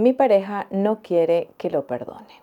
Mi pareja no quiere que lo perdone.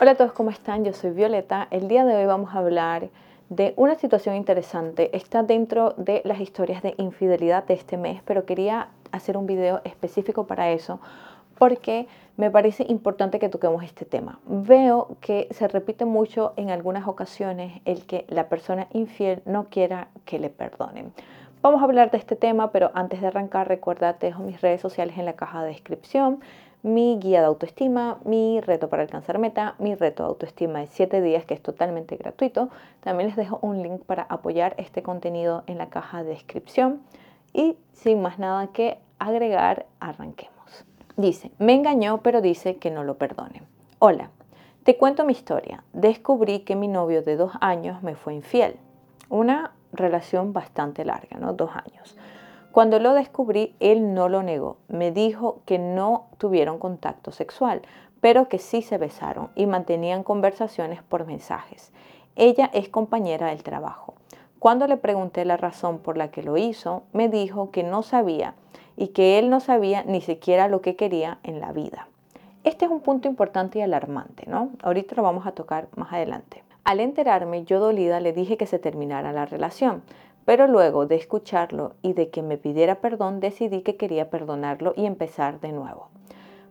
Hola a todos, ¿cómo están? Yo soy Violeta. El día de hoy vamos a hablar de una situación interesante. Está dentro de las historias de infidelidad de este mes, pero quería hacer un video específico para eso porque me parece importante que toquemos este tema. Veo que se repite mucho en algunas ocasiones el que la persona infiel no quiera que le perdonen. Vamos a hablar de este tema, pero antes de arrancar, recuerda, te dejo mis redes sociales en la caja de descripción, mi guía de autoestima, mi reto para alcanzar meta, mi reto de autoestima de 7 días, que es totalmente gratuito. También les dejo un link para apoyar este contenido en la caja de descripción. Y sin más nada que agregar, arranquemos. Dice, me engañó, pero dice que no lo perdone. Hola, te cuento mi historia. Descubrí que mi novio de dos años me fue infiel. Una relación bastante larga, ¿no? Dos años. Cuando lo descubrí, él no lo negó. Me dijo que no tuvieron contacto sexual, pero que sí se besaron y mantenían conversaciones por mensajes. Ella es compañera del trabajo. Cuando le pregunté la razón por la que lo hizo, me dijo que no sabía y que él no sabía ni siquiera lo que quería en la vida. Este es un punto importante y alarmante, ¿no? Ahorita lo vamos a tocar más adelante. Al enterarme, yo dolida le dije que se terminara la relación, pero luego de escucharlo y de que me pidiera perdón, decidí que quería perdonarlo y empezar de nuevo.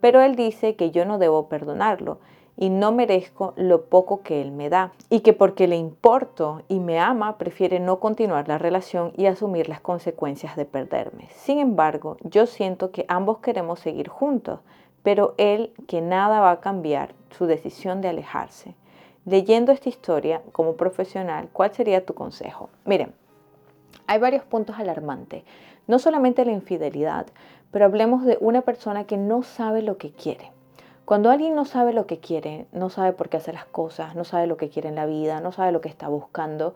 Pero él dice que yo no debo perdonarlo y no merezco lo poco que él me da y que porque le importo y me ama prefiere no continuar la relación y asumir las consecuencias de perderme. Sin embargo, yo siento que ambos queremos seguir juntos, pero él que nada va a cambiar su decisión de alejarse. Leyendo esta historia como profesional, ¿cuál sería tu consejo? Miren, hay varios puntos alarmantes, no solamente la infidelidad, pero hablemos de una persona que no sabe lo que quiere cuando alguien no sabe lo que quiere, no sabe por qué hacer las cosas, no sabe lo que quiere en la vida, no sabe lo que está buscando,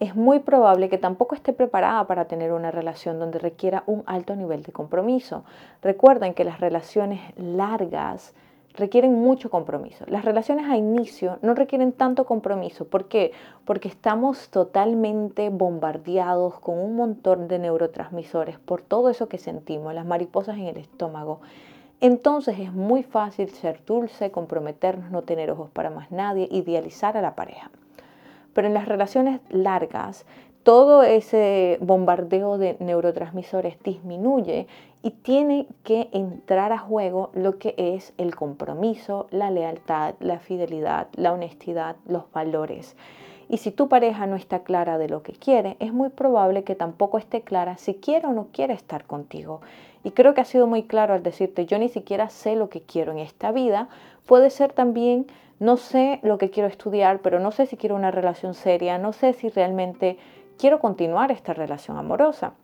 es muy probable que tampoco esté preparada para tener una relación donde requiera un alto nivel de compromiso. Recuerden que las relaciones largas requieren mucho compromiso. Las relaciones a inicio no requieren tanto compromiso. ¿Por qué? Porque estamos totalmente bombardeados con un montón de neurotransmisores por todo eso que sentimos, las mariposas en el estómago entonces es muy fácil ser dulce, comprometernos, no tener ojos para más nadie, idealizar a la pareja. Pero en las relaciones largas, todo ese bombardeo de neurotransmisores disminuye y tiene que entrar a juego lo que es el compromiso, la lealtad, la fidelidad, la honestidad, los valores. Y si tu pareja no está clara de lo que quiere, es muy probable que tampoco esté clara si quiere o no quiere estar contigo. Y creo que ha sido muy claro al decirte, yo ni siquiera sé lo que quiero en esta vida. Puede ser también, no sé lo que quiero estudiar, pero no sé si quiero una relación seria, no sé si realmente quiero continuar esta relación amorosa.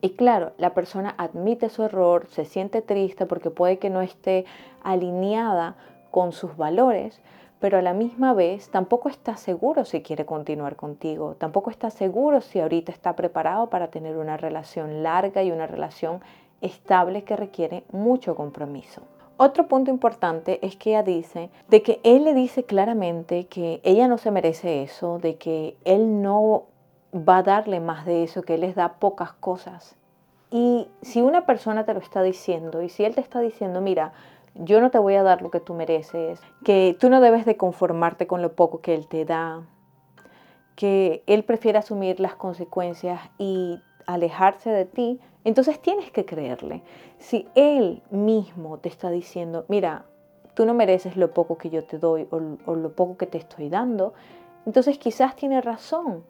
Y claro, la persona admite su error, se siente triste porque puede que no esté alineada con sus valores, pero a la misma vez tampoco está seguro si quiere continuar contigo, tampoco está seguro si ahorita está preparado para tener una relación larga y una relación estable que requiere mucho compromiso. Otro punto importante es que ella dice de que él le dice claramente que ella no se merece eso, de que él no va a darle más de eso, que él les da pocas cosas. Y si una persona te lo está diciendo y si él te está diciendo, mira, yo no te voy a dar lo que tú mereces, que tú no debes de conformarte con lo poco que él te da, que él prefiere asumir las consecuencias y alejarse de ti, entonces tienes que creerle. Si él mismo te está diciendo, mira, tú no mereces lo poco que yo te doy o, lo poco que te estoy dando, entonces quizás tiene razón.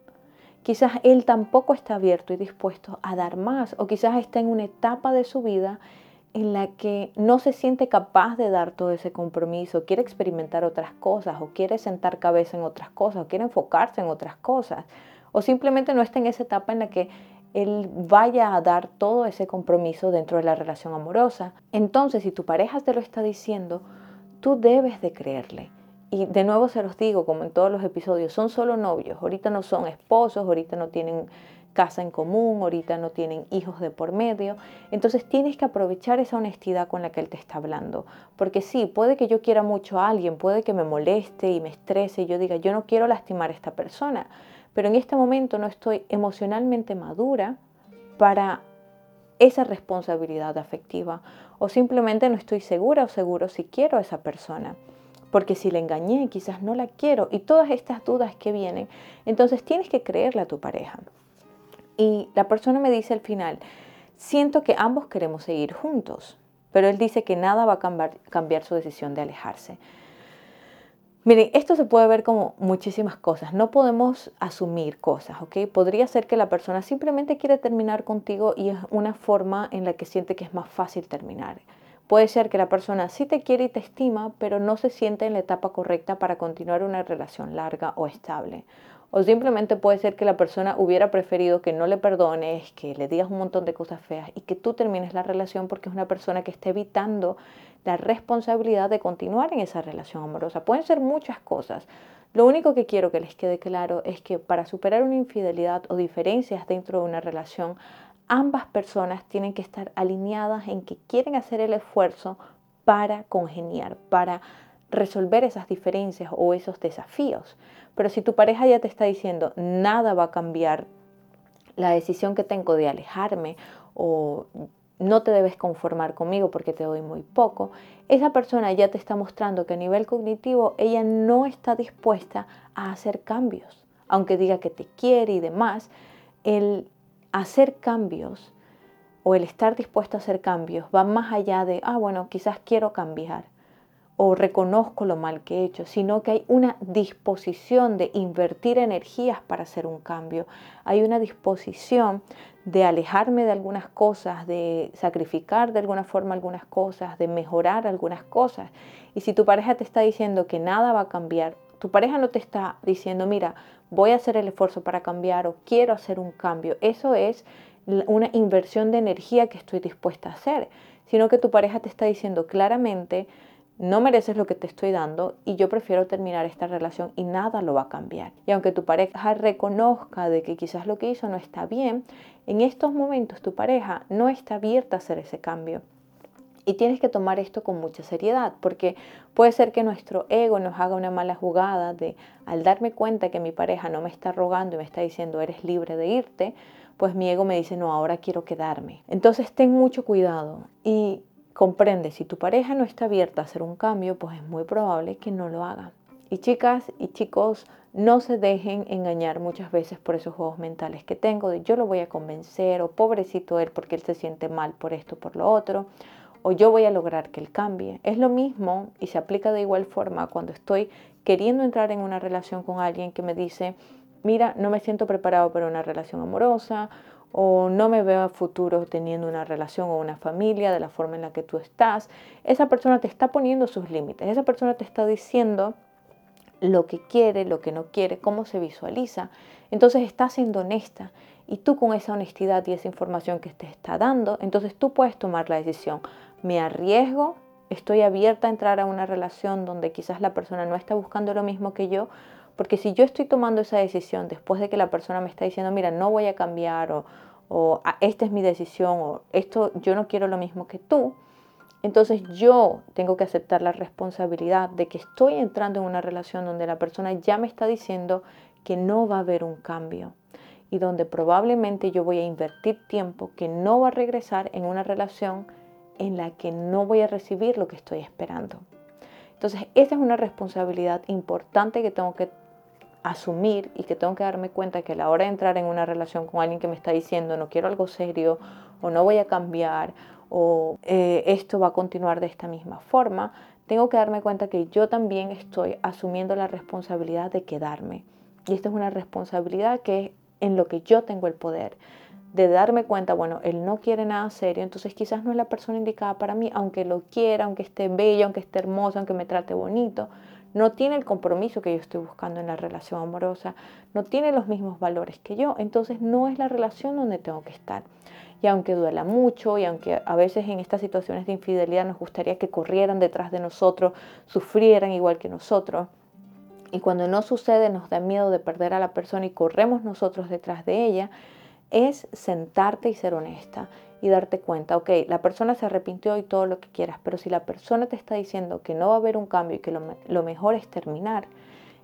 Quizás él tampoco está abierto y dispuesto a dar más o quizás está en una etapa de su vida en la que no se siente capaz de dar todo ese compromiso, quiere experimentar otras cosas o quiere sentar cabeza en otras cosas o quiere enfocarse en otras cosas o simplemente no está en esa etapa en la que él vaya a dar todo ese compromiso dentro de la relación amorosa. Entonces, si tu pareja te lo está diciendo, tú debes de creerle. Y de nuevo se los digo, como en todos los episodios, son solo novios, ahorita no son esposos, ahorita no tienen casa en común, ahorita no tienen hijos de por medio. Entonces tienes que aprovechar esa honestidad con la que él te está hablando. Porque sí, puede que yo quiera mucho a alguien, puede que me moleste y me estrese y yo diga, yo no quiero lastimar a esta persona, pero en este momento no estoy emocionalmente madura para esa responsabilidad afectiva o simplemente no estoy segura o seguro si quiero a esa persona. Porque si le engañé, quizás no la quiero y todas estas dudas que vienen, entonces tienes que creerle a tu pareja. Y la persona me dice al final, siento que ambos queremos seguir juntos, pero él dice que nada va a cambiar, cambiar su decisión de alejarse. Miren, esto se puede ver como muchísimas cosas. No podemos asumir cosas, ¿ok? Podría ser que la persona simplemente quiere terminar contigo y es una forma en la que siente que es más fácil terminar. Puede ser que la persona sí te quiere y te estima, pero no se siente en la etapa correcta para continuar una relación larga o estable. O simplemente puede ser que la persona hubiera preferido que no le perdones, que le digas un montón de cosas feas y que tú termines la relación porque es una persona que está evitando la responsabilidad de continuar en esa relación amorosa. Pueden ser muchas cosas. Lo único que quiero que les quede claro es que para superar una infidelidad o diferencias dentro de una relación, ambas personas tienen que estar alineadas en que quieren hacer el esfuerzo para congeniar, para resolver esas diferencias o esos desafíos. Pero si tu pareja ya te está diciendo, nada va a cambiar la decisión que tengo de alejarme o no te debes conformar conmigo porque te doy muy poco, esa persona ya te está mostrando que a nivel cognitivo ella no está dispuesta a hacer cambios. Aunque diga que te quiere y demás, el hacer cambios o el estar dispuesto a hacer cambios va más allá de, ah, bueno, quizás quiero cambiar o reconozco lo mal que he hecho, sino que hay una disposición de invertir energías para hacer un cambio. Hay una disposición de alejarme de algunas cosas, de sacrificar de alguna forma algunas cosas, de mejorar algunas cosas. Y si tu pareja te está diciendo que nada va a cambiar, tu pareja no te está diciendo, mira, voy a hacer el esfuerzo para cambiar o quiero hacer un cambio. Eso es una inversión de energía que estoy dispuesta a hacer, sino que tu pareja te está diciendo claramente, no mereces lo que te estoy dando y yo prefiero terminar esta relación y nada lo va a cambiar. Y aunque tu pareja reconozca de que quizás lo que hizo no está bien, en estos momentos tu pareja no está abierta a hacer ese cambio. Y tienes que tomar esto con mucha seriedad, porque puede ser que nuestro ego nos haga una mala jugada de, al darme cuenta que mi pareja no me está rogando y me está diciendo, eres libre de irte, pues mi ego me dice, no, ahora quiero quedarme. Entonces ten mucho cuidado y comprende, si tu pareja no está abierta a hacer un cambio, pues es muy probable que no lo haga. Y chicas y chicos, no se dejen engañar muchas veces por esos juegos mentales que tengo de yo lo voy a convencer o pobrecito él porque él se siente mal por esto, por lo otro, o yo voy a lograr que él cambie. Es lo mismo y se aplica de igual forma cuando estoy queriendo entrar en una relación con alguien que me dice, mira, no me siento preparado para una relación amorosa o no me veo a futuro teniendo una relación o una familia de la forma en la que tú estás, esa persona te está poniendo sus límites, esa persona te está diciendo lo que quiere, lo que no quiere, cómo se visualiza. Entonces está siendo honesta y tú con esa honestidad y esa información que te está dando, entonces tú puedes tomar la decisión. Me arriesgo, estoy abierta a entrar a una relación donde quizás la persona no está buscando lo mismo que yo porque si yo estoy tomando esa decisión después de que la persona me está diciendo, mira, no voy a cambiar o, o ah, esta es mi decisión o esto yo no quiero lo mismo que tú, entonces yo tengo que aceptar la responsabilidad de que estoy entrando en una relación donde la persona ya me está diciendo que no va a haber un cambio y donde probablemente yo voy a invertir tiempo que no va a regresar en una relación en la que no voy a recibir lo que estoy esperando. Entonces, esa es una responsabilidad importante que tengo que asumir y que tengo que darme cuenta que a la hora de entrar en una relación con alguien que me está diciendo no quiero algo serio o no voy a cambiar o eh, esto va a continuar de esta misma forma, tengo que darme cuenta que yo también estoy asumiendo la responsabilidad de quedarme. Y esta es una responsabilidad que es en lo que yo tengo el poder de darme cuenta, bueno, él no quiere nada serio, entonces quizás no es la persona indicada para mí, aunque lo quiera, aunque esté bello, aunque esté hermoso, aunque me trate bonito, no tiene el compromiso que yo estoy buscando en la relación amorosa, no tiene los mismos valores que yo, entonces no es la relación donde tengo que estar. Y aunque duela mucho y aunque a veces en estas situaciones de infidelidad nos gustaría que corrieran detrás de nosotros, sufrieran igual que nosotros, y cuando no sucede nos da miedo de perder a la persona y corremos nosotros detrás de ella, es sentarte y ser honesta y darte cuenta, ok, la persona se arrepintió y todo lo que quieras, pero si la persona te está diciendo que no va a haber un cambio y que lo, mejor es terminar,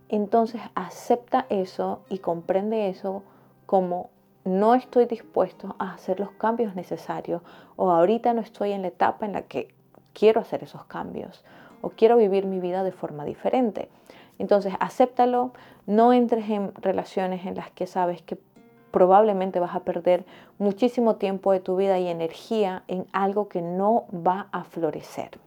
entonces acepta eso y comprende eso como no estoy dispuesto a hacer los cambios necesarios o ahorita no estoy en la etapa en la que quiero hacer esos cambios o quiero vivir mi vida de forma diferente. Entonces, acéptalo, no entres en relaciones en las que sabes que probablemente vas a perder muchísimo tiempo de tu vida y energía en algo que no va a florecer.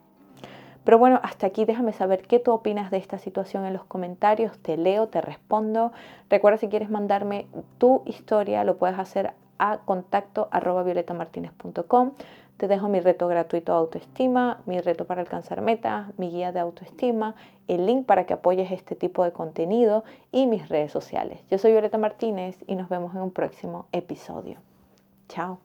Pero bueno, hasta aquí déjame saber qué tú opinas de esta situación en los comentarios. Te leo, te respondo. Recuerda si quieres mandarme tu historia, lo puedes hacer a contacto arroba violetamartinez.com. Te dejo mi reto gratuito de autoestima, mi reto para alcanzar metas, mi guía de autoestima, el link para que apoyes este tipo de contenido y mis redes sociales. Yo soy Violeta Martínez y nos vemos en un próximo episodio. Chao.